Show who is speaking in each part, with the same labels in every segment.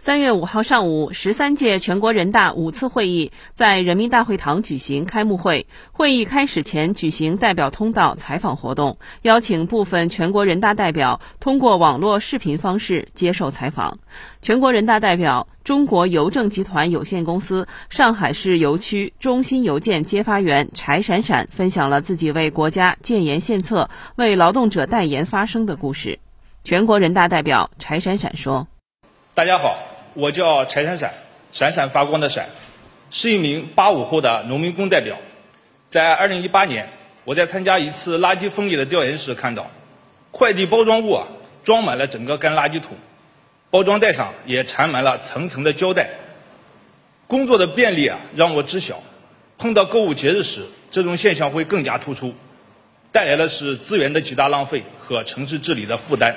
Speaker 1: 三月五号上午，十三届全国人大五次会议在人民大会堂举行开幕会。会议开始前举行代表通道采访活动，邀请部分全国人大代表通过网络视频方式接受采访。全国人大代表、中国邮政集团有限公司上海市邮区中心邮件接发员柴闪闪分享了自己为国家建言献策、为劳动者代言发声的故事。全国人大代表柴闪闪说。
Speaker 2: 大家好，我叫柴闪闪，闪闪发光的闪，是一名八五后的农民工代表。在二零一八年，我在参加一次垃圾分类的调研时看到，快递包装物啊装满了整个干垃圾桶，包装袋上也缠满了层层的胶带。工作的便利啊让我知晓，碰到购物节日时，这种现象会更加突出，带来的是资源的极大浪费和城市治理的负担。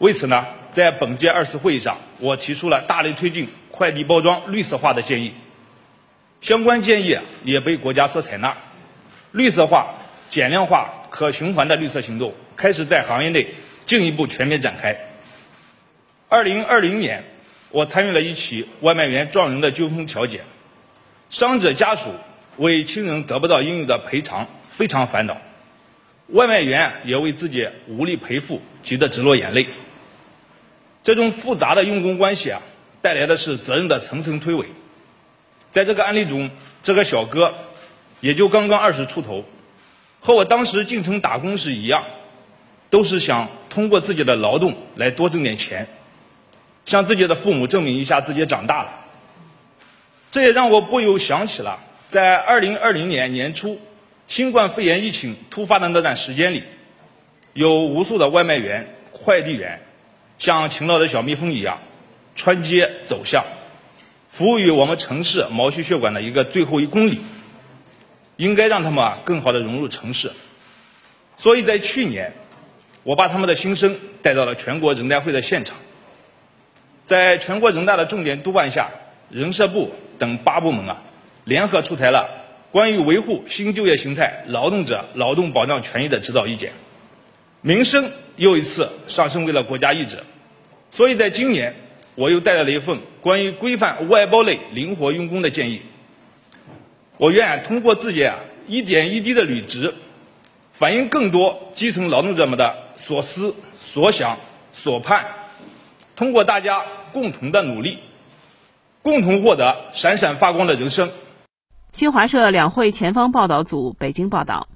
Speaker 2: 为此呢，在本届二次会议上，我提出了大力推进快递包装绿色化的建议。相关建议也被国家所采纳，绿色化、减量化、可循环的绿色行动开始在行业内进一步全面展开。二零二零年，我参与了一起外卖员撞人的纠纷调解，伤者家属为亲人得不到应有的赔偿非常烦恼，外卖员也为自己无力赔付急得直落眼泪。这种复杂的用工关系啊，带来的是责任的层层推诿。在这个案例中，这个小哥也就刚刚二十出头，和我当时进城打工时一样，都是想通过自己的劳动来多挣点钱，向自己的父母证明一下自己长大了。这也让我不由想起了在二零二零年年初新冠肺炎疫情突发的那段时间里，有无数的外卖员、快递员。像勤劳的小蜜蜂一样，穿街走巷，服务于我们城市毛细血管的一个最后一公里。应该让他们啊更好的融入城市。所以在去年，我把他们的心声带到了全国人代会的现场。在全国人大的重点督办下，人社部等八部门啊联合出台了关于维护新就业形态劳动者劳动保障权益的指导意见。民生又一次上升为了国家意志，所以在今年，我又带来了一份关于规范外包类灵活用工的建议。我愿通过自己啊一点一滴的履职，反映更多基层劳动者们的所思所想所盼，通过大家共同的努力，共同获得闪闪发光的人生。
Speaker 1: 新华社两会前方报道组北京报道。